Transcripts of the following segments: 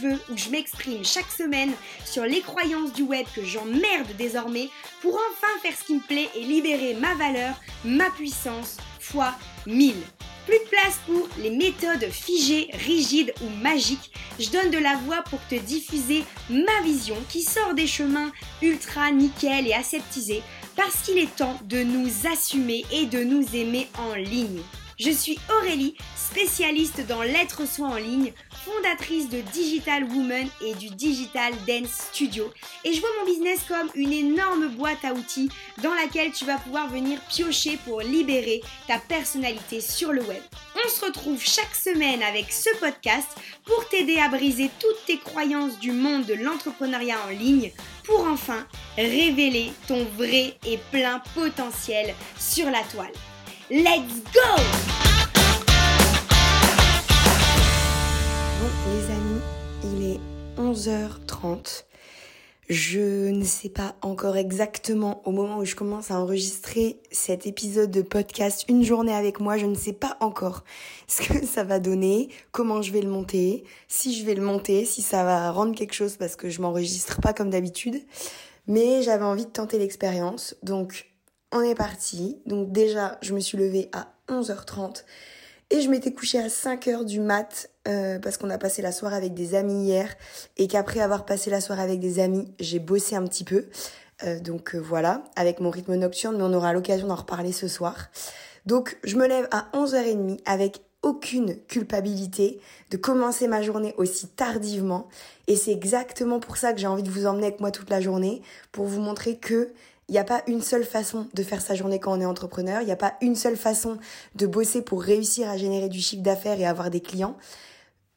je où je m'exprime chaque semaine sur les croyances du web que j'emmerde désormais pour enfin faire ce qui me plaît et libérer ma valeur, ma puissance fois 1000. Plus de place pour les méthodes figées, rigides ou magiques. Je donne de la voix pour te diffuser ma vision qui sort des chemins ultra nickel et aseptisés parce qu'il est temps de nous assumer et de nous aimer en ligne. Je suis Aurélie, spécialiste dans l'être soi en ligne, fondatrice de Digital Woman et du Digital Dance Studio. Et je vois mon business comme une énorme boîte à outils dans laquelle tu vas pouvoir venir piocher pour libérer ta personnalité sur le web. On se retrouve chaque semaine avec ce podcast pour t'aider à briser toutes tes croyances du monde de l'entrepreneuriat en ligne pour enfin révéler ton vrai et plein potentiel sur la toile. Let's go Bon les amis, il est 11h30. Je ne sais pas encore exactement au moment où je commence à enregistrer cet épisode de podcast Une journée avec moi, je ne sais pas encore ce que ça va donner, comment je vais le monter, si je vais le monter, si ça va rendre quelque chose parce que je m'enregistre pas comme d'habitude. Mais j'avais envie de tenter l'expérience, donc on est parti. Donc déjà, je me suis levée à 11h30 et je m'étais couchée à 5h du mat euh, parce qu'on a passé la soirée avec des amis hier et qu'après avoir passé la soirée avec des amis, j'ai bossé un petit peu. Euh, donc euh, voilà, avec mon rythme nocturne, mais on aura l'occasion d'en reparler ce soir. Donc je me lève à 11h30 avec aucune culpabilité de commencer ma journée aussi tardivement et c'est exactement pour ça que j'ai envie de vous emmener avec moi toute la journée pour vous montrer que il n'y a pas une seule façon de faire sa journée quand on est entrepreneur. Il n'y a pas une seule façon de bosser pour réussir à générer du chiffre d'affaires et avoir des clients.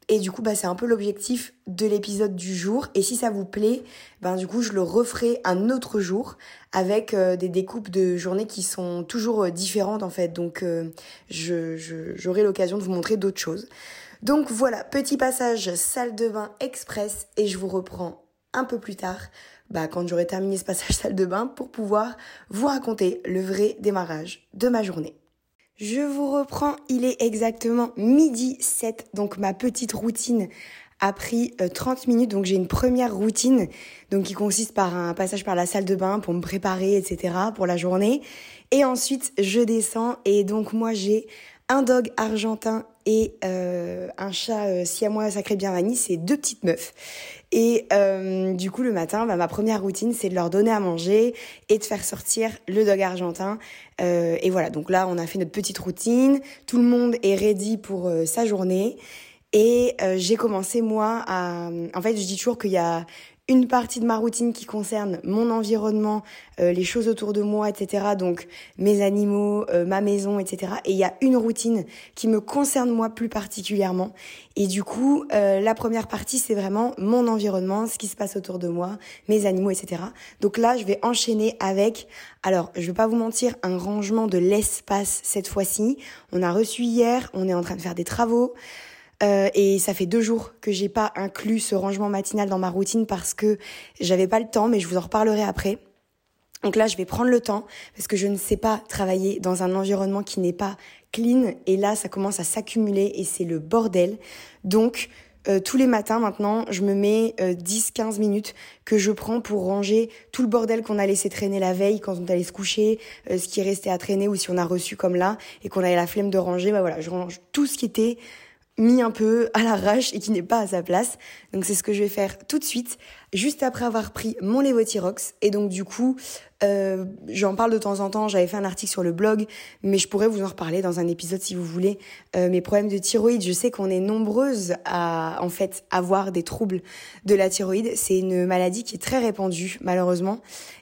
Et du coup, bah, c'est un peu l'objectif de l'épisode du jour. Et si ça vous plaît, ben, du je le referai un autre jour avec euh, des découpes de journées qui sont toujours euh, différentes, en fait. Donc, euh, j'aurai l'occasion de vous montrer d'autres choses. Donc voilà, petit passage salle de bain express et je vous reprends un peu plus tard bah, quand j'aurai terminé ce passage salle de bain pour pouvoir vous raconter le vrai démarrage de ma journée. Je vous reprends, il est exactement midi 7, donc ma petite routine a pris 30 euh, minutes, donc j'ai une première routine donc qui consiste par un passage par la salle de bain pour me préparer, etc. pour la journée. Et ensuite, je descends et donc moi j'ai un dog argentin et euh, un chat euh, siamois sacré bien vanille, c'est deux petites meufs. Et euh, du coup, le matin, bah, ma première routine, c'est de leur donner à manger et de faire sortir le dog argentin. Euh, et voilà, donc là, on a fait notre petite routine. Tout le monde est ready pour sa journée. Et j'ai commencé, moi, à... En fait, je dis toujours qu'il y a une partie de ma routine qui concerne mon environnement, euh, les choses autour de moi, etc. Donc mes animaux, euh, ma maison, etc. Et il y a une routine qui me concerne moi plus particulièrement. Et du coup, euh, la première partie, c'est vraiment mon environnement, ce qui se passe autour de moi, mes animaux, etc. Donc là, je vais enchaîner avec, alors je vais pas vous mentir, un rangement de l'espace cette fois-ci. On a reçu hier, on est en train de faire des travaux. Euh, et ça fait deux jours que j'ai pas inclus ce rangement matinal dans ma routine parce que j'avais pas le temps, mais je vous en reparlerai après. Donc là, je vais prendre le temps parce que je ne sais pas travailler dans un environnement qui n'est pas clean et là, ça commence à s'accumuler et c'est le bordel. Donc, euh, tous les matins maintenant, je me mets 10-15 euh, minutes que je prends pour ranger tout le bordel qu'on a laissé traîner la veille quand on allait se coucher, ce qui est resté à traîner ou si on a reçu comme là et qu'on avait la flemme de ranger, bah voilà, je range tout ce qui était mis un peu à l'arrache et qui n'est pas à sa place. Donc c'est ce que je vais faire tout de suite, juste après avoir pris mon Levotirox. Et donc du coup, euh, j'en parle de temps en temps, j'avais fait un article sur le blog, mais je pourrais vous en reparler dans un épisode si vous voulez. Euh, mes problèmes de thyroïde, je sais qu'on est nombreuses à en fait avoir des troubles de la thyroïde. C'est une maladie qui est très répandue malheureusement.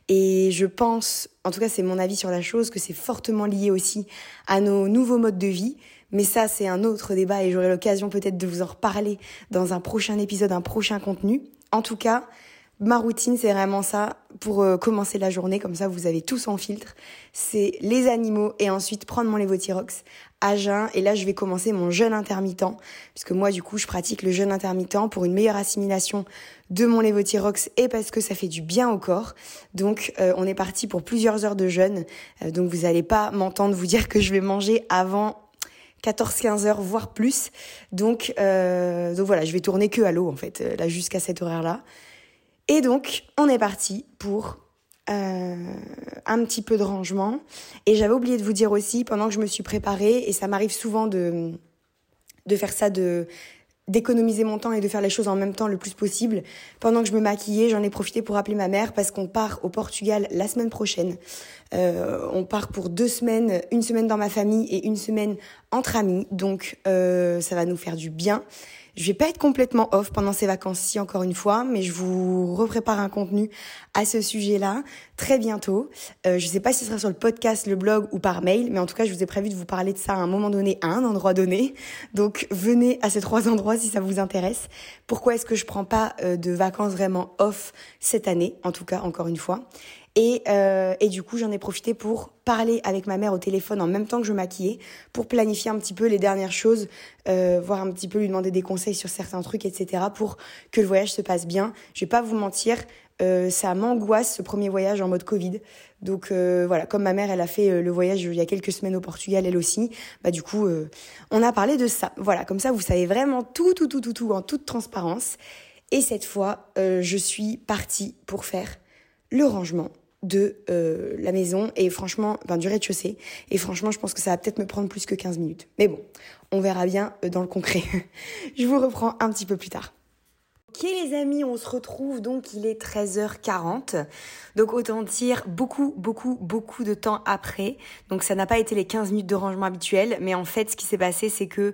Et je pense, en tout cas c'est mon avis sur la chose, que c'est fortement lié aussi à nos nouveaux modes de vie. Mais ça, c'est un autre débat et j'aurai l'occasion peut-être de vous en reparler dans un prochain épisode, un prochain contenu. En tout cas, ma routine, c'est vraiment ça pour euh, commencer la journée. Comme ça, vous avez tout sans filtre. C'est les animaux et ensuite prendre mon Levothyrox à jeun. Et là, je vais commencer mon jeûne intermittent. Puisque moi, du coup, je pratique le jeûne intermittent pour une meilleure assimilation de mon Levothyrox et parce que ça fait du bien au corps. Donc, euh, on est parti pour plusieurs heures de jeûne. Euh, donc, vous n'allez pas m'entendre vous dire que je vais manger avant 14-15 heures, voire plus. Donc, euh, donc voilà, je vais tourner que à l'eau en fait, là jusqu'à cet horaire-là. Et donc, on est parti pour euh, un petit peu de rangement. Et j'avais oublié de vous dire aussi, pendant que je me suis préparée, et ça m'arrive souvent de faire ça, de d'économiser mon temps et de faire les choses en même temps le plus possible. Pendant que je me maquillais, j'en ai profité pour appeler ma mère parce qu'on part au Portugal la semaine prochaine. Euh, on part pour deux semaines, une semaine dans ma famille et une semaine entre amis. Donc euh, ça va nous faire du bien. Je vais pas être complètement off pendant ces vacances-ci encore une fois, mais je vous reprépare un contenu à ce sujet-là très bientôt. Euh, je sais pas si ce sera sur le podcast, le blog ou par mail, mais en tout cas, je vous ai prévu de vous parler de ça à un moment donné, à un endroit donné. Donc, venez à ces trois endroits si ça vous intéresse. Pourquoi est-ce que je prends pas euh, de vacances vraiment off cette année, en tout cas, encore une fois? Et, euh, et du coup, j'en ai profité pour parler avec ma mère au téléphone en même temps que je maquillais, pour planifier un petit peu les dernières choses, euh, voir un petit peu lui demander des conseils sur certains trucs, etc., pour que le voyage se passe bien. Je vais pas vous mentir, euh, ça m'angoisse ce premier voyage en mode Covid. Donc euh, voilà, comme ma mère, elle a fait euh, le voyage il y a quelques semaines au Portugal, elle aussi. Bah du coup, euh, on a parlé de ça. Voilà, comme ça, vous savez vraiment tout, tout, tout, tout, tout en toute transparence. Et cette fois, je suis partie pour faire le rangement de euh, la maison et franchement, enfin du rez-de-chaussée. Et franchement, je pense que ça va peut-être me prendre plus que 15 minutes. Mais bon, on verra bien euh, dans le concret. je vous reprends un petit peu plus tard. Ok les amis, on se retrouve donc il est 13h40. Donc autant dire beaucoup beaucoup beaucoup de temps après. Donc ça n'a pas été les 15 minutes de rangement habituels, mais en fait ce qui s'est passé c'est que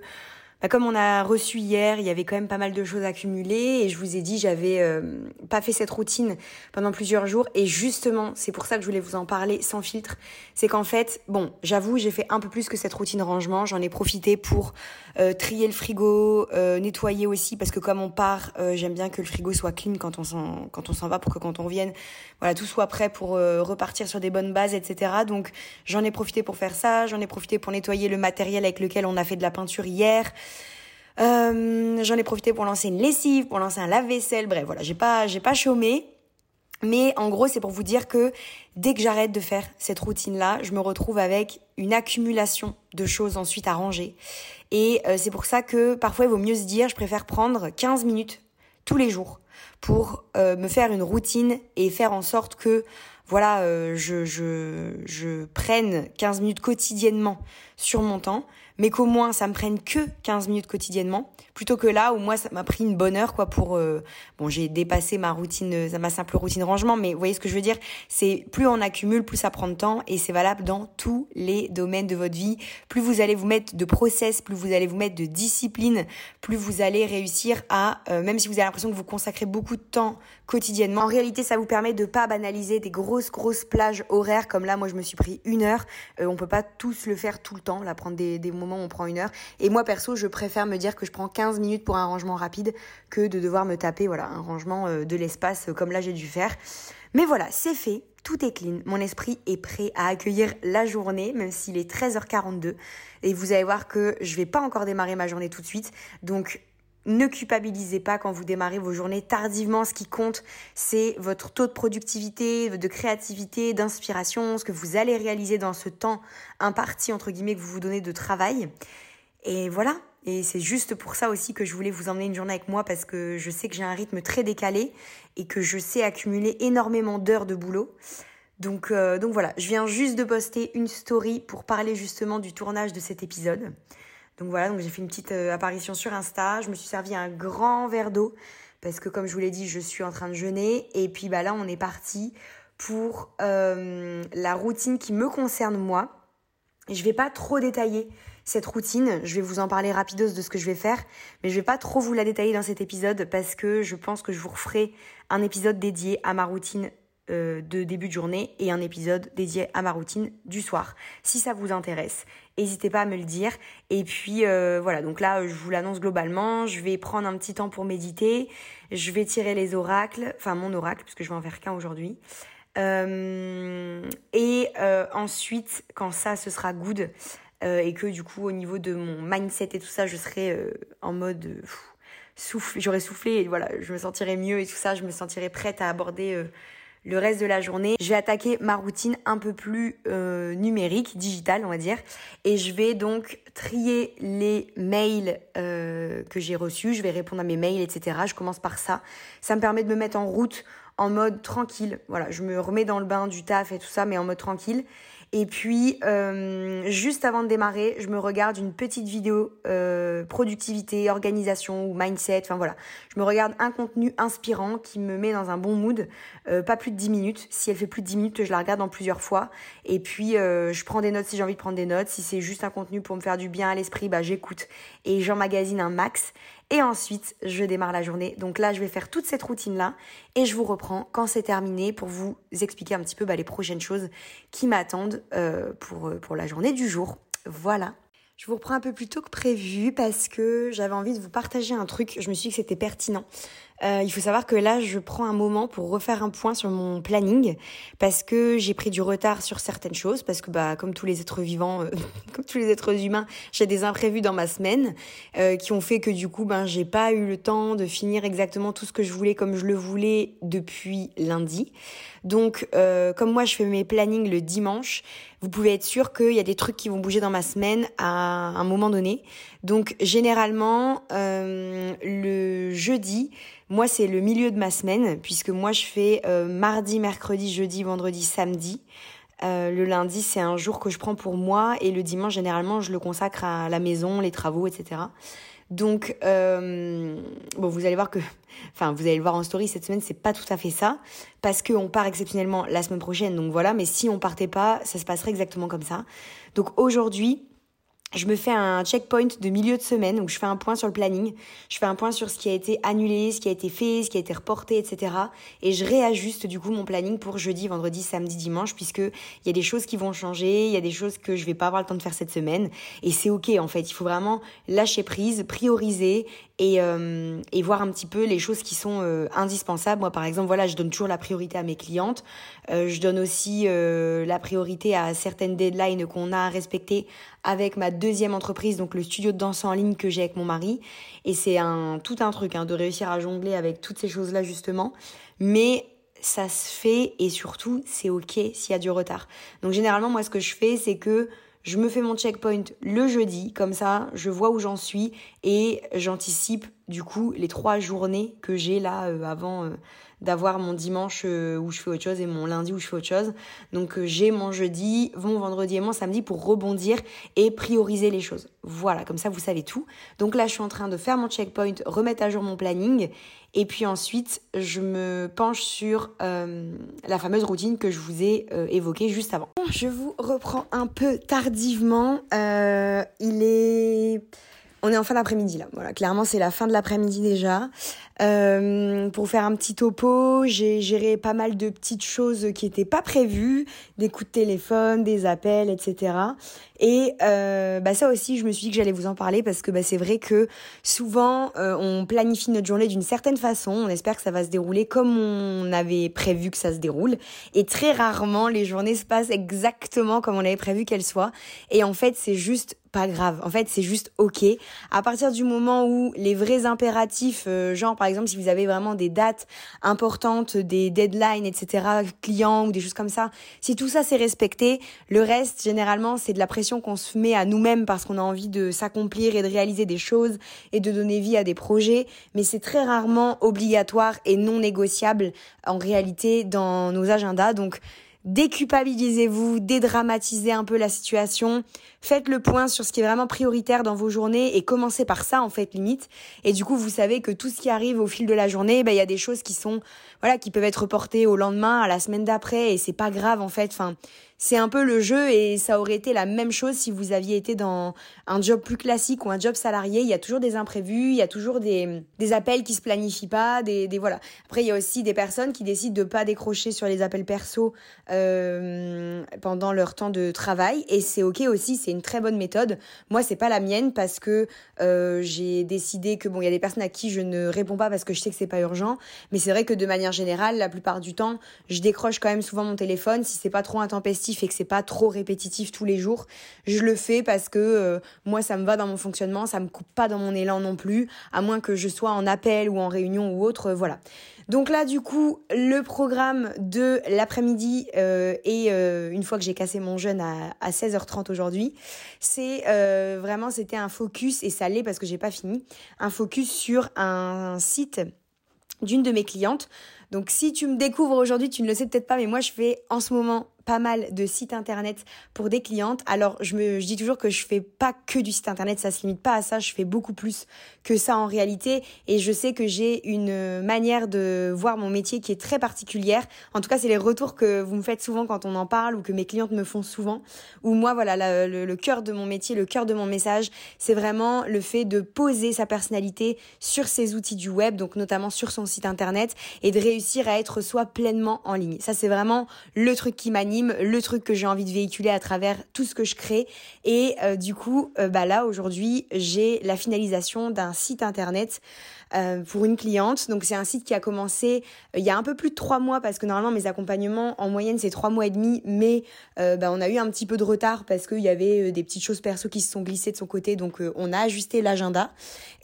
bah, comme on a reçu hier, il y avait quand même pas mal de choses accumulées et je vous ai dit j'avais euh, pas fait cette routine pendant plusieurs jours et justement c'est pour ça que je voulais vous en parler sans filtre. C'est qu'en fait bon j'avoue j'ai fait un peu plus que cette routine rangement. J'en ai profité pour euh, trier le frigo, euh, nettoyer aussi parce que comme on part j'aime bien que le frigo soit clean quand on s'en quand on s'en va pour que quand on revienne voilà tout soit prêt pour repartir sur des bonnes bases etc. Donc j'en ai profité pour faire ça. J'en ai profité pour nettoyer le matériel avec lequel on a fait de la peinture hier. Euh, j'en ai profité pour lancer une lessive, pour lancer un lave-vaisselle. Bref, voilà, j'ai pas, j'ai pas chômé. Mais en gros, c'est pour vous dire que dès que j'arrête de faire cette routine-là, je me retrouve avec une accumulation de choses ensuite à ranger. Et euh, c'est pour ça que parfois il vaut mieux se dire, je préfère prendre 15 minutes tous les jours pour euh, me faire une routine et faire en sorte que voilà, je, je, je prenne 15 minutes quotidiennement sur mon temps mais qu'au moins ça me prenne que 15 minutes quotidiennement, plutôt que là où moi ça m'a pris une bonne heure quoi pour euh, bon j'ai dépassé ma routine, euh, ma simple routine rangement, mais vous voyez ce que je veux dire, c'est plus on accumule, plus ça prend de temps et c'est valable dans tous les domaines de votre vie. Plus vous allez vous mettre de process, plus vous allez vous mettre de discipline, plus vous allez réussir à, euh, même si vous avez l'impression que vous consacrez beaucoup de temps quotidiennement, en réalité ça vous permet de pas banaliser des grosses grosses plages horaires comme là moi je me suis pris une heure. on peut pas tous le faire tout le temps, là prendre des, des moments on prend une heure. Et moi, perso, je préfère me dire que je prends 15 minutes pour un rangement rapide que de devoir me taper voilà, un rangement euh, de l'espace euh, comme là j'ai dû faire. Mais voilà, c'est fait, tout est clean. Mon esprit est prêt à accueillir la journée, même s'il est 13h42. Et vous allez voir que je vais pas encore démarrer ma journée tout de suite. Donc, ne culpabilisez pas quand vous démarrez vos journées tardivement. Ce qui compte, c'est votre taux de productivité, de créativité, d'inspiration, ce que vous allez réaliser dans ce temps imparti, entre guillemets, que vous vous donnez de travail. Et voilà. Et c'est juste pour ça aussi que je voulais vous emmener une journée avec moi parce que je sais que j'ai un rythme très décalé et que je sais accumuler énormément d'heures de boulot. Donc, euh, donc voilà, je viens juste de poster une story pour parler justement du tournage de cet épisode. Donc voilà, donc j'ai fait une petite euh, apparition sur Insta. Je me suis servi un grand verre d'eau parce que comme je vous l'ai dit, je suis en train de jeûner. Et puis bah là, on est parti pour euh, la routine qui me concerne moi. Je vais pas trop détailler cette routine. Je vais vous en parler rapidos de ce que je vais faire, mais je vais pas trop vous la détailler dans cet épisode parce que je pense que je vous referai un épisode dédié à ma routine de début de journée et un épisode dédié à ma routine du soir. Si ça vous intéresse, n'hésitez pas à me le dire. Et puis euh, voilà, donc là je vous l'annonce globalement, je vais prendre un petit temps pour méditer, je vais tirer les oracles, enfin mon oracle, puisque je vais en faire qu'un aujourd'hui. Euh, et ensuite, quand ça, ce sera good, et que du coup au niveau de mon mindset et tout ça, je serai en mode... souffle, j'aurais soufflé et voilà, je me sentirais mieux et tout ça, je me sentirais prête à aborder le reste de la journée, je vais attaquer ma routine un peu plus euh, numérique, digitale, on va dire. Et je vais donc trier les mails euh, que j'ai reçus. Je vais répondre à mes mails, etc. Je commence par ça. Ça me permet de me mettre en route en mode tranquille. Voilà, je me remets dans le bain du taf et tout ça, mais en mode tranquille. Et puis, euh, juste avant de démarrer, je me regarde une petite vidéo euh, productivité, organisation ou mindset. Enfin voilà, je me regarde un contenu inspirant qui me met dans un bon mood. Euh, pas plus de 10 minutes. Si elle fait plus de 10 minutes, je la regarde en plusieurs fois. Et puis, je prends des notes si j'ai envie de prendre des notes. Si c'est juste un contenu pour me faire du bien à l'esprit, bah j'écoute et j'emmagasine un max. Et ensuite, je démarre la journée. Donc là, je vais faire toute cette routine-là et je vous reprends quand c'est terminé pour vous expliquer un petit peu bah, les prochaines choses qui m'attendent euh, euh, pour la journée du jour. Voilà. Je vous reprends un peu plus tôt que prévu parce que j'avais envie de vous partager un truc. Je me suis dit que c'était pertinent. Euh, il faut savoir que là, je prends un moment pour refaire un point sur mon planning parce que j'ai pris du retard sur certaines choses parce que bah comme tous les êtres vivants, euh, comme tous les êtres humains, j'ai des imprévus dans ma semaine euh, qui ont fait que du coup ben j'ai pas eu le temps de finir exactement tout ce que je voulais comme je le voulais depuis lundi. Donc comme moi je fais mes plannings le dimanche, vous pouvez être sûr qu'il y a des trucs qui vont bouger dans ma semaine à un moment donné. Donc généralement le jeudi moi, c'est le milieu de ma semaine, puisque moi, je fais euh, mardi, mercredi, jeudi, vendredi, samedi. Euh, le lundi, c'est un jour que je prends pour moi, et le dimanche, généralement, je le consacre à la maison, les travaux, etc. Donc, euh, bon, vous allez voir que, enfin, vous allez le voir en story cette semaine, c'est pas tout à fait ça, parce qu'on part exceptionnellement la semaine prochaine, donc voilà. Mais si on partait pas, ça se passerait exactement comme ça. Donc aujourd'hui, je me fais un checkpoint de milieu de semaine où je fais un point sur le planning, je fais un point sur ce qui a été annulé, ce qui a été fait, ce qui a été reporté, etc. Et je réajuste du coup mon planning pour jeudi, vendredi, samedi, dimanche, puisque il y a des choses qui vont changer, il y a des choses que je vais pas avoir le temps de faire cette semaine, et c'est ok en fait. Il faut vraiment lâcher prise, prioriser et, euh, et voir un petit peu les choses qui sont euh, indispensables. Moi, par exemple, voilà, je donne toujours la priorité à mes clientes. Euh, je donne aussi euh, la priorité à certaines deadlines qu'on a à respecter avec ma deuxième entreprise, donc le studio de danse en ligne que j'ai avec mon mari. Et c'est un tout un truc hein, de réussir à jongler avec toutes ces choses-là justement. Mais ça se fait et surtout c'est ok s'il y a du retard. Donc généralement moi ce que je fais c'est que je me fais mon checkpoint le jeudi, comme ça je vois où j'en suis et j'anticipe du coup les trois journées que j'ai là euh, avant euh, d'avoir mon dimanche euh, où je fais autre chose et mon lundi où je fais autre chose. Donc j'ai mon jeudi, mon vendredi et mon samedi pour rebondir et prioriser les choses. Voilà, comme ça vous savez tout. Donc là je suis en train de faire mon checkpoint, remettre à jour mon planning et puis ensuite, je me penche sur euh, la fameuse routine que je vous ai euh, évoquée juste avant. Je vous reprends un peu tardivement. Euh, il est... On est en fin d'après-midi là. Voilà, clairement c'est la fin de l'après-midi déjà. Euh, pour faire un petit topo, j'ai géré pas mal de petites choses qui n'étaient pas prévues, des coups de téléphone, des appels, etc. Et euh, bah ça aussi, je me suis dit que j'allais vous en parler parce que bah c'est vrai que souvent euh, on planifie notre journée d'une certaine façon, on espère que ça va se dérouler comme on avait prévu que ça se déroule, et très rarement les journées se passent exactement comme on avait prévu qu'elles soient. Et en fait, c'est juste pas grave. En fait, c'est juste ok. À partir du moment où les vrais impératifs, genre par exemple si vous avez vraiment des dates importantes, des deadlines, etc., clients ou des choses comme ça, si tout ça c'est respecté, le reste généralement c'est de la pression qu'on se met à nous-mêmes parce qu'on a envie de s'accomplir et de réaliser des choses et de donner vie à des projets, mais c'est très rarement obligatoire et non négociable en réalité dans nos agendas. Donc déculpabilisez-vous, dédramatisez un peu la situation, faites le point sur ce qui est vraiment prioritaire dans vos journées et commencez par ça en fait limite. Et du coup, vous savez que tout ce qui arrive au fil de la journée, ben, il y a des choses qui sont voilà qui peuvent être reportées au lendemain, à la semaine d'après et c'est pas grave en fait. Enfin, c'est un peu le jeu et ça aurait été la même chose si vous aviez été dans un job plus classique ou un job salarié. Il y a toujours des imprévus, il y a toujours des, appels qui se planifient pas, des voilà. Après, il y a aussi des personnes qui décident de pas décrocher sur les appels perso euh, pendant leur temps de travail et c'est ok aussi, c'est une très bonne méthode. Moi, c'est pas la mienne parce que euh, j'ai décidé que bon, il y a des personnes à qui je ne réponds pas parce que je sais que c'est pas urgent, mais c'est vrai que de manière générale, la plupart du temps, je décroche quand même souvent mon téléphone si c'est pas trop intempestif et que c'est pas trop répétitif tous les jours, je le fais parce que euh, moi ça me va dans mon fonctionnement, ça me coupe pas dans mon élan non plus, à moins que je sois en appel ou en réunion ou autre, voilà. Donc là, du coup, le programme de l'après-midi euh, et euh, une fois que j'ai cassé mon jeûne à, à 16h30 aujourd'hui, c'est euh, vraiment c'était un focus et ça l'est parce que j'ai pas fini, un focus sur un site d'une de mes clientes. Donc si tu me découvres aujourd'hui, tu ne le sais peut-être pas, mais moi je fais en ce moment pas mal de sites internet pour des clientes. Alors je me je dis toujours que je fais pas que du site internet, ça se limite pas à ça, je fais beaucoup plus que ça en réalité et je sais que j'ai une manière de voir mon métier qui est très particulière. En tout cas, c'est les retours que vous me faites souvent quand on en parle ou que mes clientes me font souvent ou moi voilà le, le cœur de mon métier, le cœur de mon message, c'est vraiment le fait de poser sa personnalité sur ces outils du web, donc notamment sur son site internet et de réussir à être soi pleinement en ligne. Ça c'est vraiment le truc qui m'anime le truc que j'ai envie de véhiculer à travers tout ce que je crée. Et euh, du coup, euh, bah là aujourd'hui, j'ai la finalisation d'un site internet euh, pour une cliente. Donc c'est un site qui a commencé euh, il y a un peu plus de trois mois parce que normalement mes accompagnements en moyenne c'est trois mois et demi, mais euh, bah, on a eu un petit peu de retard parce qu'il y avait des petites choses perso qui se sont glissées de son côté, donc on a ajusté l'agenda.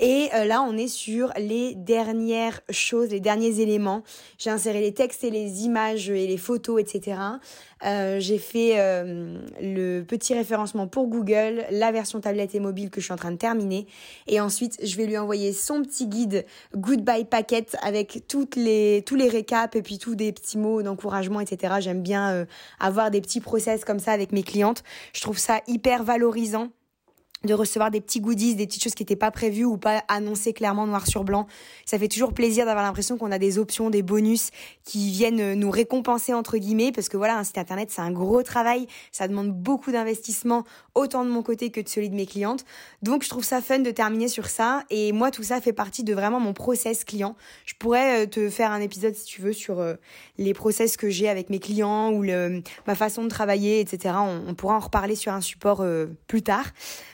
Et là on est sur les dernières choses, les derniers éléments. J'ai inséré les textes et les images et les photos, etc. J'ai fait le petit référencement pour Google, la version tablette et mobile que je suis en train de terminer. Et ensuite, je vais lui envoyer son petit guide Goodbye Packet avec toutes les, tous les récaps et puis tous des petits mots d'encouragement, etc. J'aime bien euh, avoir des petits process comme ça avec mes clientes. Je trouve ça hyper valorisant de recevoir des petits goodies, des petites choses qui n'étaient pas prévues ou pas annoncées clairement noir sur blanc. Ça fait toujours plaisir d'avoir l'impression qu'on a des options, des bonus qui viennent nous récompenser entre guillemets parce que voilà, un site internet c'est un gros travail, ça demande beaucoup d'investissement autant de mon côté que de celui de mes clientes. Donc je trouve ça fun de terminer sur ça et moi tout ça fait partie de vraiment mon process client. Je pourrais euh, te faire un épisode si tu veux sur euh, les process que j'ai avec mes clients ou le, ma façon de travailler, etc. On, pourra en reparler sur un support euh, plus tard.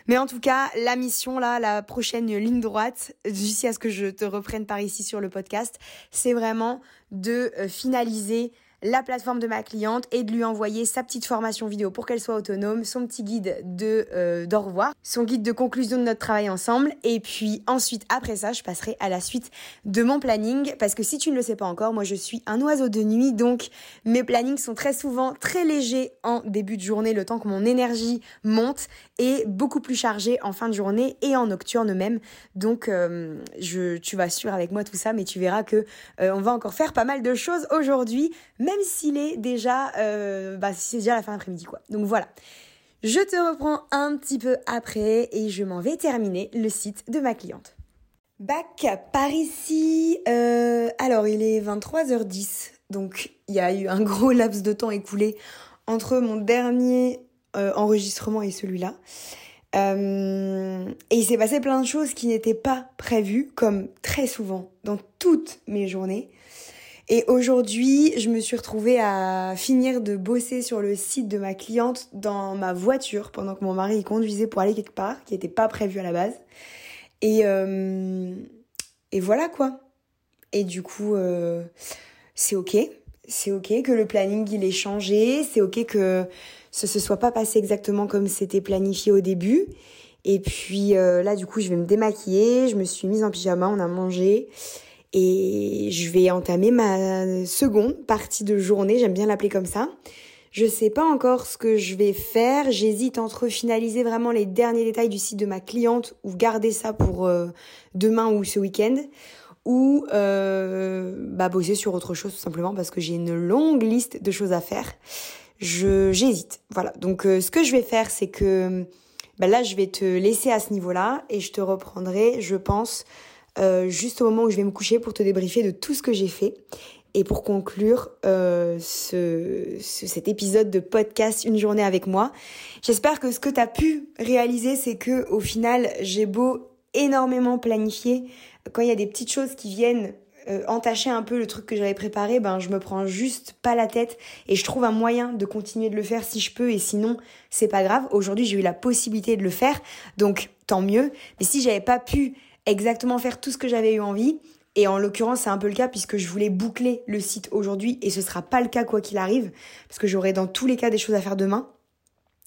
Mais en tout cas, la mission là, la prochaine ligne droite, jusqu'à ce que je te reprenne par ici sur le podcast, c'est vraiment de euh, finaliser la plateforme de ma cliente et de lui envoyer sa petite formation vidéo pour qu'elle soit autonome, son petit guide de euh, d'au revoir, son guide de conclusion de notre travail ensemble. Et puis ensuite après ça, je passerai à la suite de mon planning. Parce que si tu ne le sais pas encore, moi je suis un oiseau de nuit. Donc mes plannings sont très souvent très légers en début de journée le temps que mon énergie monte et beaucoup plus chargé en fin de journée et en nocturne même. Donc euh, tu vas suivre avec moi tout ça mais tu verras que euh, on va encore faire pas mal de choses aujourd'hui même s'il est déjà, euh, bah, déjà la fin d'après-midi, quoi. Donc voilà. Je te reprends un petit peu après et je m'en vais terminer le site de ma cliente. Bac par ici. Euh, alors, il est 23h10. Donc, il y a eu un gros laps de temps écoulé entre mon dernier euh, enregistrement et celui-là. Et il s'est passé plein de choses qui n'étaient pas prévues, comme très souvent dans toutes mes journées. Et aujourd'hui, je me suis retrouvée à finir de bosser sur le site de ma cliente dans ma voiture pendant que mon mari conduisait pour aller quelque part, qui n'était pas prévu à la base. Et, euh, voilà quoi. Et du coup, euh, c'est ok. C'est ok que le planning il ait changé. C'est ok que ce se soit pas passé exactement comme c'était planifié au début. Et puis euh, là, du coup, je vais me démaquiller. Je me suis mise en pyjama, on a mangé. Et je vais entamer ma seconde partie de journée, j'aime bien l'appeler comme ça. Je sais pas encore ce que je vais faire. J'hésite entre finaliser vraiment les derniers détails du site de ma cliente ou garder ça pour euh, demain ou ce week-end ou euh, bah, bosser sur autre chose tout simplement parce que j'ai une longue liste de choses à faire. Je j'hésite. Voilà. Donc euh, ce que je vais faire c'est que bah, là je vais te laisser à ce niveau-là et je te reprendrai, je pense, euh, juste au moment où je vais me coucher pour te débriefer de tout ce que j'ai fait. Et pour conclure euh, ce, cet épisode de podcast Une journée avec moi, j'espère que ce que tu as pu réaliser, c'est que au final, j'ai beau énormément planifier, quand il y a des petites choses qui viennent euh, entacher un peu le truc que j'avais préparé, ben je me prends juste pas la tête et je trouve un moyen de continuer de le faire si je peux et sinon c'est pas grave. Aujourd'hui j'ai eu la possibilité de le faire, donc tant mieux. Mais si j'avais pas pu exactement faire tout ce que j'avais eu envie, Et en l'occurrence, c'est un peu le cas puisque je voulais boucler le site aujourd'hui et ce sera pas le cas quoi qu'il arrive parce que j'aurai dans tous les cas des choses à faire demain.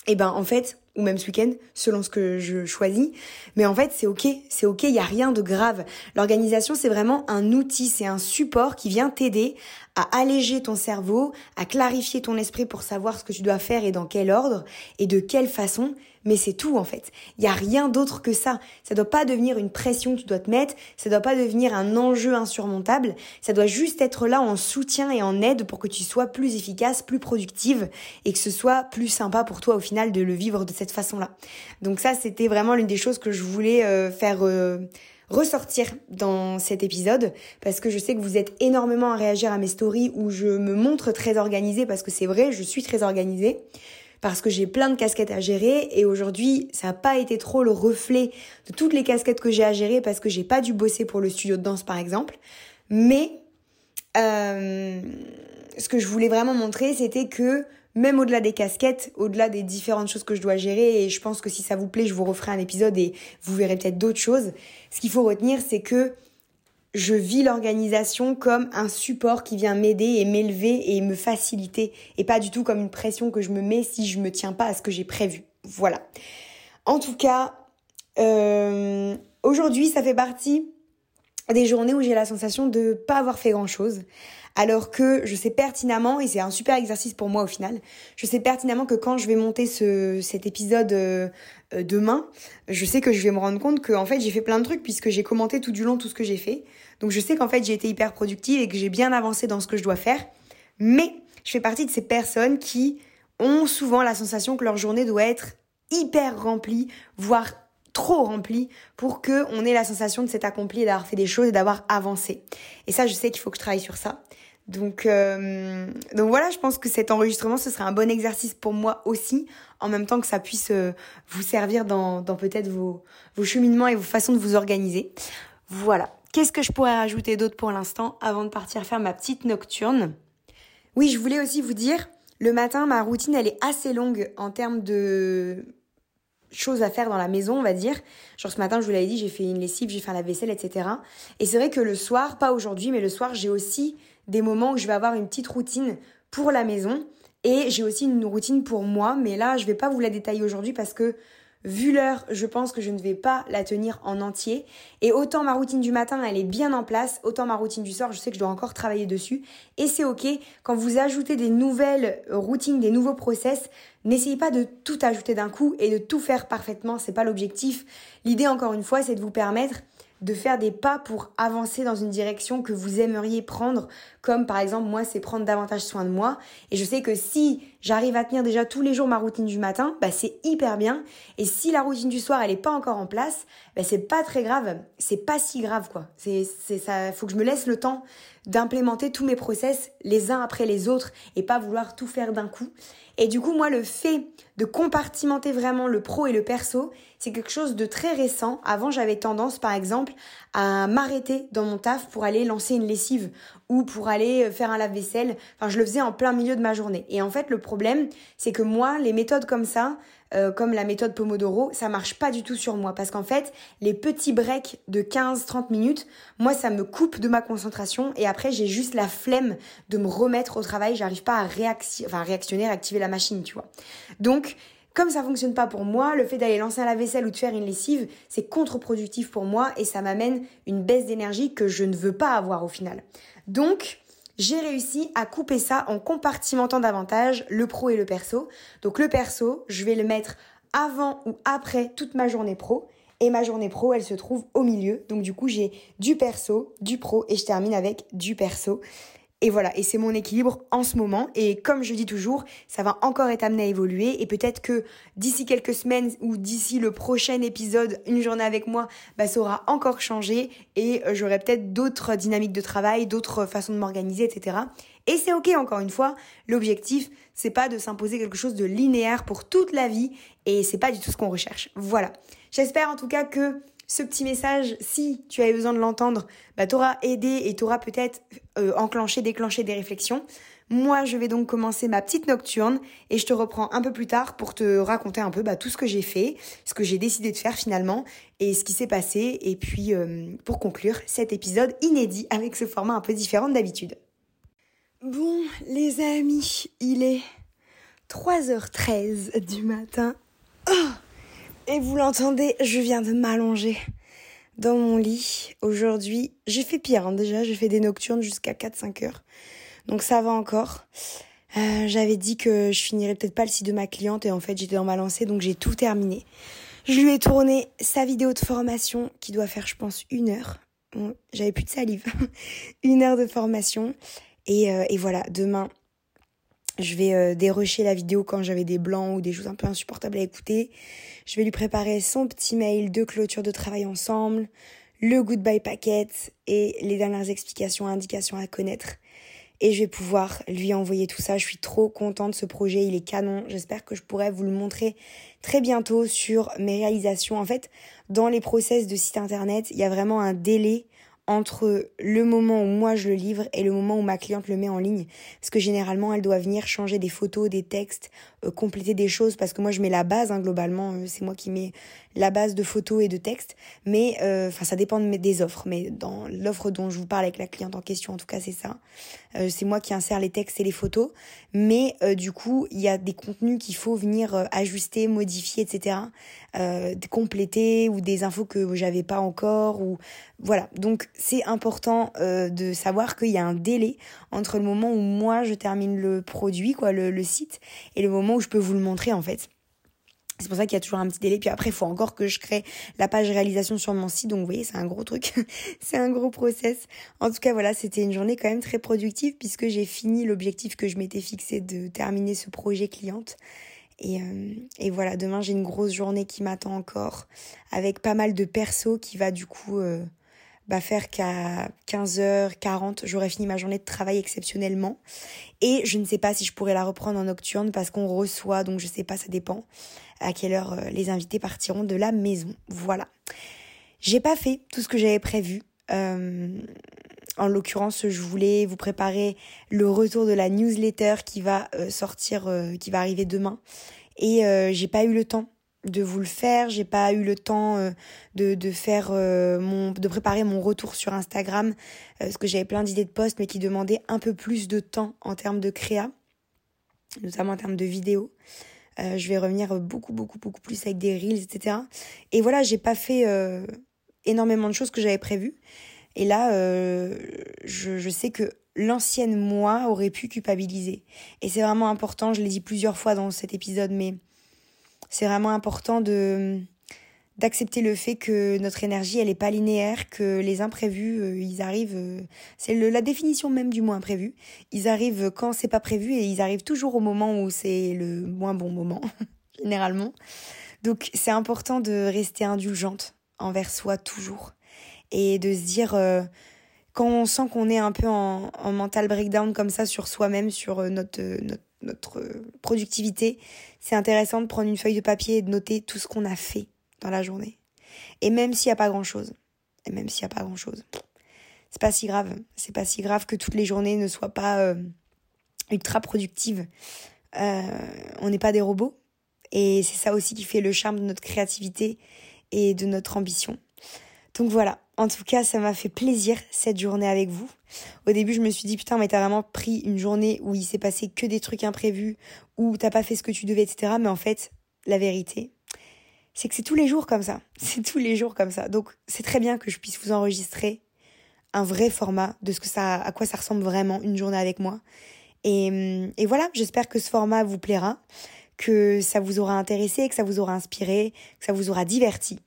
Et ben en fait, ou même ce week-end, selon ce que je choisis. Mais en fait, c'est ok, c'est ok, il y a rien de grave. L'organisation, c'est vraiment un outil, c'est un support qui vient t'aider à alléger ton cerveau, à clarifier ton esprit pour savoir ce que tu dois faire et dans quel ordre et de quelle façon. Mais c'est tout en fait. Il y a rien d'autre que ça. Ça doit pas devenir une pression que tu dois te mettre. Ça doit pas devenir un enjeu insurmontable. Ça doit juste être là en soutien et en aide pour que tu sois plus efficace, plus productive et que ce soit plus sympa pour toi au final de le vivre de cette façon-là. Donc ça, c'était vraiment l'une des choses que je voulais euh, faire. Euh, ressortir dans cet épisode parce que je sais que vous êtes énormément à réagir à mes stories où je me montre très organisée parce que c'est vrai, je suis très organisée parce que j'ai plein de casquettes à gérer et aujourd'hui ça n'a pas été trop le reflet de toutes les casquettes que j'ai à gérer parce que j'ai pas dû bosser pour le studio de danse par exemple. Mais euh, ce que je voulais vraiment montrer c'était que même au-delà des casquettes, au-delà des différentes choses que je dois gérer, et je pense que si ça vous plaît, je vous referai un épisode et vous verrez peut-être d'autres choses. Ce qu'il faut retenir, c'est que je vis l'organisation comme un support qui vient m'aider et m'élever et me faciliter, et pas du tout comme une pression que je me mets si je me tiens pas à ce que j'ai prévu. Voilà. En tout cas, euh, aujourd'hui, ça fait partie des journées où j'ai la sensation de pas avoir fait grand chose alors que je sais pertinemment, et c'est un super exercice pour moi au final, je sais pertinemment que quand je vais monter ce, cet épisode euh, euh, demain, je sais que je vais me rendre compte que en fait j'ai fait plein de trucs puisque j'ai commenté tout du long tout ce que j'ai fait. Donc je sais qu'en fait j'ai été hyper productive et que j'ai bien avancé dans ce que je dois faire. Mais je fais partie de ces personnes qui ont souvent la sensation que leur journée doit être hyper remplie, voire trop remplie pour que on ait la sensation de s'être accompli et d'avoir fait des choses et d'avoir avancé. Et ça, je sais qu'il faut que je travaille sur ça. Donc, euh, donc voilà, je pense que cet enregistrement, ce serait un bon exercice pour moi aussi, en même temps que ça puisse euh, vous servir dans, dans peut-être vos, vos cheminements et vos façons de vous organiser. Voilà. Qu'est-ce que je pourrais rajouter d'autre pour l'instant avant de partir faire ma petite nocturne? Oui, je voulais aussi vous dire, le matin, ma routine, elle est assez longue en termes de choses à faire dans la maison, on va dire. Genre ce matin, je vous l'avais dit, j'ai fait une lessive, j'ai fait la vaisselle, etc. Et c'est vrai que le soir, pas aujourd'hui, mais le soir, j'ai aussi des moments où je vais avoir une petite routine pour la maison et j'ai aussi une routine pour moi, mais là, je vais pas vous la détailler aujourd'hui parce que Vu l'heure, je pense que je ne vais pas la tenir en entier. Et autant ma routine du matin, elle est bien en place, autant ma routine du soir, je sais que je dois encore travailler dessus. Et c'est ok, quand vous ajoutez des nouvelles routines, des nouveaux process, n'essayez pas de tout ajouter d'un coup et de tout faire parfaitement, c'est pas l'objectif. L'idée, encore une fois, c'est de vous permettre de faire des pas pour avancer dans une direction que vous aimeriez prendre, comme par exemple moi c'est prendre davantage soin de moi. Et je sais que si j'arrive à tenir déjà tous les jours ma routine du matin, bah c'est hyper bien. Et si la routine du soir elle est pas encore en place, bah c'est pas très grave, c'est pas si grave quoi. C'est c'est ça, faut que je me laisse le temps d'implémenter tous mes process les uns après les autres et pas vouloir tout faire d'un coup. Et du coup, moi, le fait de compartimenter vraiment le pro et le perso, c'est quelque chose de très récent. Avant, j'avais tendance, par exemple, à m'arrêter dans mon taf pour aller lancer une lessive ou pour aller faire un lave-vaisselle. Enfin, je le faisais en plein milieu de ma journée. Et en fait, le problème, c'est que moi, les méthodes comme ça, euh, comme la méthode Pomodoro, ça marche pas du tout sur moi parce qu'en fait, les petits breaks de 15-30 minutes, moi ça me coupe de ma concentration et après j'ai juste la flemme de me remettre au travail, j'arrive pas à enfin, réactionner, activer la machine, tu vois. Donc comme ça fonctionne pas pour moi, le fait d'aller lancer à la vaisselle ou de faire une lessive, c'est contre-productif pour moi et ça m'amène une baisse d'énergie que je ne veux pas avoir au final. Donc, j'ai réussi à couper ça en compartimentant davantage le pro et le perso. Donc le perso, je vais le mettre avant ou après toute ma journée pro. Et ma journée pro, elle se trouve au milieu. Donc du coup, j'ai du perso, du pro et je termine avec du perso. Et voilà, et c'est mon équilibre en ce moment. Et comme je dis toujours, ça va encore être amené à évoluer. Et peut-être que d'ici quelques semaines ou d'ici le prochain épisode, une journée avec moi, bah, ça aura encore changé. Et euh, j'aurai peut-être d'autres dynamiques de travail, d'autres façons de m'organiser, etc. Et c'est ok, encore une fois. L'objectif, c'est pas de s'imposer quelque chose de linéaire pour toute la vie. Et c'est pas du tout ce qu'on recherche. Voilà. J'espère en tout cas que ce petit message, si tu avais besoin de l'entendre, bah, t'auras aidé et t'auras peut-être euh, enclenché, déclenché des réflexions. Moi, je vais donc commencer ma petite nocturne et je te reprends un peu plus tard pour te raconter un peu bah, tout ce que j'ai fait, ce que j'ai décidé de faire finalement et ce qui s'est passé. Et puis, euh, pour conclure cet épisode inédit avec ce format un peu différent d'habitude. Bon, les amis, il est 3h13 du matin. Oh et vous l'entendez, je viens de m'allonger dans mon lit. Aujourd'hui, j'ai fait pire hein, déjà, j'ai fait des nocturnes jusqu'à 4-5 heures. Donc ça va encore. Euh, j'avais dit que je finirais peut-être pas le site de ma cliente et en fait j'étais dans ma lancée donc j'ai tout terminé. Je lui ai tourné sa vidéo de formation qui doit faire je pense une heure. J'avais plus de salive. une heure de formation. Et, euh, et voilà, demain je vais euh, dérocher la vidéo quand j'avais des blancs ou des choses un peu insupportables à écouter. Je vais lui préparer son petit mail de clôture de travail ensemble, le goodbye packet et les dernières explications, indications à connaître. Et je vais pouvoir lui envoyer tout ça. Je suis trop contente de ce projet, il est canon. J'espère que je pourrai vous le montrer très bientôt sur mes réalisations. En fait, dans les process de site internet, il y a vraiment un délai entre le moment où moi je le livre et le moment où ma cliente le met en ligne. Parce que généralement, elle doit venir changer des photos, des textes, euh, compléter des choses, parce que moi je mets la base, hein, globalement, euh, c'est moi qui mets la base de photos et de textes. Mais, euh, enfin, ça dépend de des offres. Mais dans l'offre dont je vous parle avec la cliente en question, en tout cas, c'est ça. c'est moi qui insère les textes et les photos. Mais du coup, il y a des contenus qu'il faut venir ajuster, modifier, etc. compléter ou des infos que j'avais pas encore ou voilà. Donc c'est important euh, de savoir qu'il y a un délai entre le moment où moi je termine le produit, quoi, le, site, et le moment où je peux vous le montrer en fait. C'est pour ça qu'il y a toujours un petit délai. Puis après, il faut encore que je crée la page réalisation sur mon site. Donc, vous voyez, c'est un gros truc. c'est un gros process. En tout cas, voilà, c'était une journée quand même très productive puisque j'ai fini l'objectif que je m'étais fixé de terminer ce projet cliente. Et, euh, voilà, demain, j'ai une grosse journée qui m'attend encore avec pas mal de perso qui va du coup... Euh, bah, faire qu'à 15h40, j'aurais fini ma journée de travail exceptionnellement. Et je ne sais pas si je pourrais la reprendre en nocturne parce qu'on reçoit, donc je sais pas, ça dépend à quelle heure euh, les invités partiront de la maison. Voilà. J'ai pas fait tout ce que j'avais prévu. Euh, en l'occurrence, je voulais vous préparer le retour de la newsletter qui va euh, sortir, qui va arriver demain. Et j'ai pas eu le temps de vous le faire. J'ai pas eu le temps euh, de, faire euh, de préparer mon retour sur Instagram euh, parce que j'avais plein d'idées de posts mais qui demandaient un peu plus de temps en termes de créa, notamment en termes de vidéo. je vais revenir beaucoup beaucoup beaucoup plus avec des reels etc. Et voilà j'ai pas fait énormément de choses que j'avais prévues. Et là je, je sais que l'ancienne moi aurait pu culpabiliser. Et c'est vraiment important, je l'ai dit plusieurs fois dans cet épisode, mais c'est vraiment important de d'accepter le fait que notre énergie elle est pas linéaire, que les imprévus euh, ils arrivent, euh, c'est la définition même du mot imprévu. Ils arrivent quand c'est pas prévu et ils arrivent toujours au moment où c'est le moins bon moment généralement. Donc c'est important de rester indulgente envers soi toujours et de se dire euh, quand on sent qu'on est un peu en, en mental breakdown comme ça sur soi-même, sur notre notre productivité, c'est intéressant de prendre une feuille de papier et de noter tout ce qu'on a fait dans la journée. Et même s'il n'y a pas grand chose, et même s'il n'y a pas grand chose, c'est pas si grave. C'est pas si grave que toutes les journées ne soient pas euh, ultra productives. Euh, on n'est pas des robots. Et c'est ça aussi qui fait le charme de notre créativité et de notre ambition. Donc voilà, en tout cas, ça m'a fait plaisir cette journée avec vous. Au début, je me suis dit, putain, mais t'as vraiment pris une journée où il s'est passé que des trucs imprévus, où t'as pas fait ce que tu devais, etc. Mais en fait, la vérité, c'est que c'est tous les jours comme ça. C'est tous les jours comme ça. Donc, c'est très bien que je puisse vous enregistrer un vrai format de ce que ça, à quoi ça ressemble vraiment une journée avec moi. Et, et voilà, j'espère que ce format vous plaira, que ça vous aura intéressé, que ça vous aura inspiré, que ça vous aura diverti.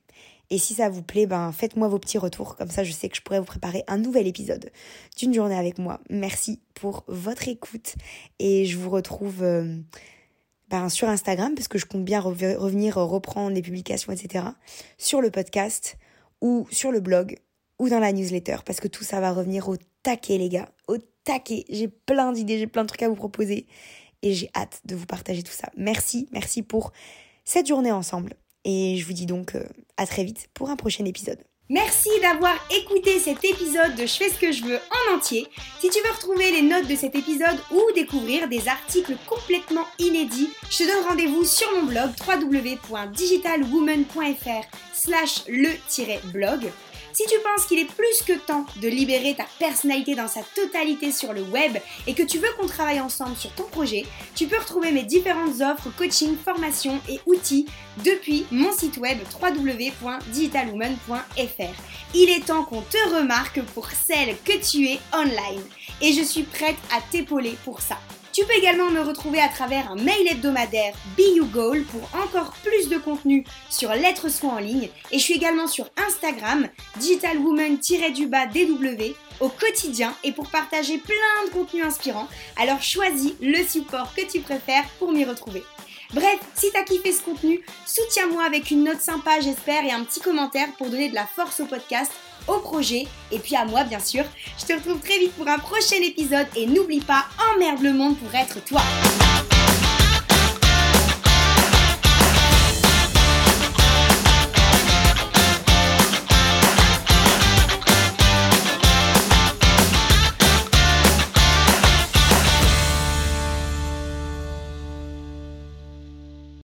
Et si ça vous plaît, ben faites-moi vos petits retours. Comme ça, je sais que je pourrais vous préparer un nouvel épisode d'une journée avec moi. Merci pour votre écoute. Et je vous retrouve euh, ben, sur Instagram, parce que je compte bien revenir reprendre les publications, etc. Sur le podcast ou sur le blog ou dans la newsletter. Parce que tout ça va revenir au taquet, les gars. Au taquet. J'ai plein d'idées, j'ai plein de trucs à vous proposer. Et j'ai hâte de vous partager tout ça. Merci, merci pour cette journée ensemble Et je vous dis donc euh, à très vite pour un prochain épisode. Merci d'avoir écouté cet épisode de Je fais ce que je veux en entier. Si tu veux retrouver les notes de cet épisode ou découvrir des articles complètement inédits, je te donne rendez-vous sur mon blog www.digitalwoman.fr slash le-blog. Si tu penses qu'il est plus que temps de libérer ta personnalité dans sa totalité sur le web et que tu veux qu'on travaille ensemble sur ton projet, tu peux retrouver mes différentes offres, coaching, formation et outils depuis mon site web www.digitalwoman.fr. Il est temps qu'on te remarque pour celle que tu es online et je suis prête à t'épauler pour ça. Tu peux également me retrouver à travers un mail hebdomadaire Be You Goal pour encore plus de contenu sur l'être soi en ligne et je suis également sur Instagram digitalwoman-dw au quotidien et pour partager plein de contenus inspirants. Alors choisis le support que tu préfères pour m'y retrouver. Bref, si t'as kiffé ce contenu, soutiens-moi avec une note sympa, j'espère, et un petit commentaire pour donner de la force au podcast au projet et puis à moi bien sûr. Je te retrouve très vite pour un prochain épisode et n'oublie pas, emmerde le monde pour être toi.